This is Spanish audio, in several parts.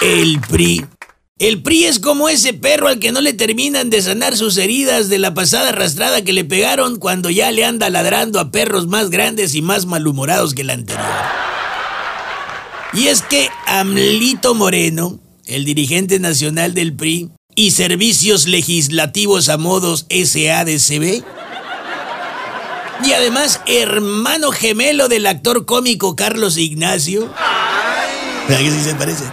El PRI. El PRI es como ese perro al que no le terminan de sanar sus heridas de la pasada arrastrada que le pegaron cuando ya le anda ladrando a perros más grandes y más malhumorados que el anterior. Y es que Amlito Moreno, el dirigente nacional del PRI y Servicios Legislativos a Modos SADCB, y además hermano gemelo del actor cómico Carlos Ignacio. ¿Verdad que sí se parece?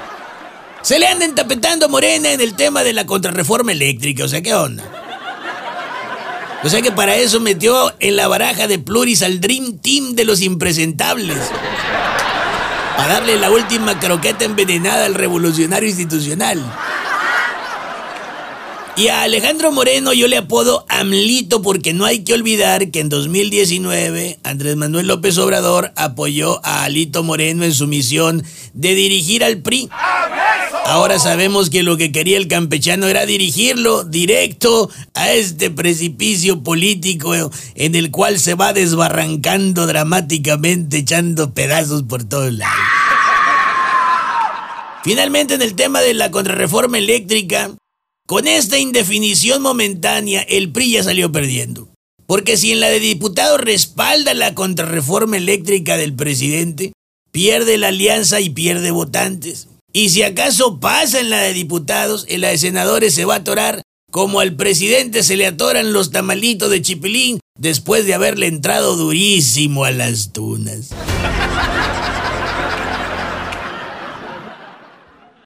Se le anda entapetando Morena en el tema de la contrarreforma eléctrica, o sea, ¿qué onda? O sea que para eso metió en la baraja de Pluris al Dream Team de los impresentables. Para darle la última croqueta envenenada al revolucionario institucional. Y a Alejandro Moreno yo le apodo AMLito porque no hay que olvidar que en 2019 Andrés Manuel López Obrador apoyó a Alito Moreno en su misión de dirigir al PRI. Ahora sabemos que lo que quería el campechano era dirigirlo directo a este precipicio político en el cual se va desbarrancando dramáticamente echando pedazos por todos lados. Finalmente en el tema de la contrarreforma eléctrica, con esta indefinición momentánea, el PRI ya salió perdiendo. Porque si en la de diputados respalda la contrarreforma eléctrica del presidente, pierde la alianza y pierde votantes. Y si acaso pasa en la de diputados, en la de senadores se va a atorar como al presidente se le atoran los tamalitos de chipilín después de haberle entrado durísimo a las tunas.